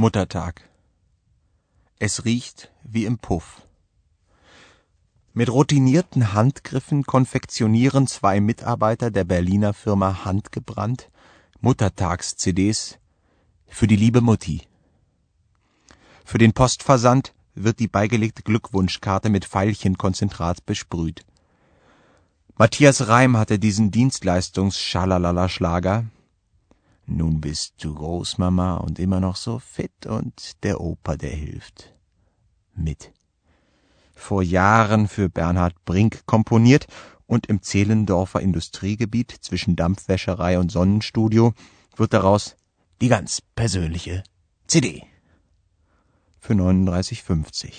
Muttertag. Es riecht wie im Puff. Mit routinierten Handgriffen konfektionieren zwei Mitarbeiter der Berliner Firma Handgebrannt Muttertags-CDs für die liebe Mutti. Für den Postversand wird die beigelegte Glückwunschkarte mit Veilchenkonzentrat besprüht. Matthias Reim hatte diesen Dienstleistungs-Schalalala-Schlager nun bist du groß, Mama, und immer noch so fit, und der Opa, der hilft. Mit. Vor Jahren für Bernhard Brink komponiert und im Zehlendorfer Industriegebiet zwischen Dampfwäscherei und Sonnenstudio wird daraus die ganz persönliche CD. Für 39,50.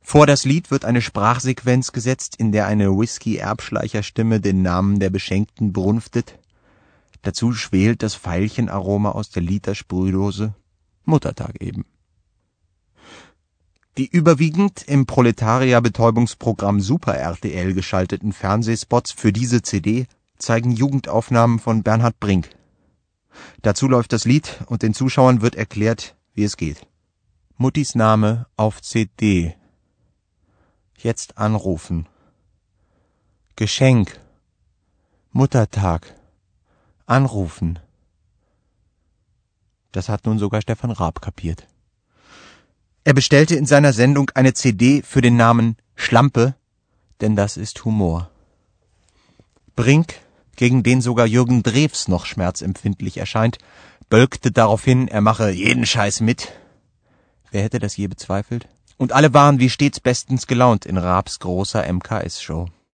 Vor das Lied wird eine Sprachsequenz gesetzt, in der eine Whisky-Erbschleicherstimme den Namen der Beschenkten brunftet Dazu schwelt das Veilchenaroma aus der Litersprühdose. Muttertag eben. Die überwiegend im Proletarier-Betäubungsprogramm Super RTL geschalteten Fernsehspots für diese CD zeigen Jugendaufnahmen von Bernhard Brink. Dazu läuft das Lied und den Zuschauern wird erklärt, wie es geht. Muttis Name auf CD. Jetzt anrufen. Geschenk. Muttertag. Anrufen. Das hat nun sogar Stefan Raab kapiert. Er bestellte in seiner Sendung eine CD für den Namen Schlampe, denn das ist Humor. Brink, gegen den sogar Jürgen Drews noch schmerzempfindlich erscheint, bölkte daraufhin, er mache jeden Scheiß mit. Wer hätte das je bezweifelt? Und alle waren wie stets bestens gelaunt in Raabs großer MKS-Show.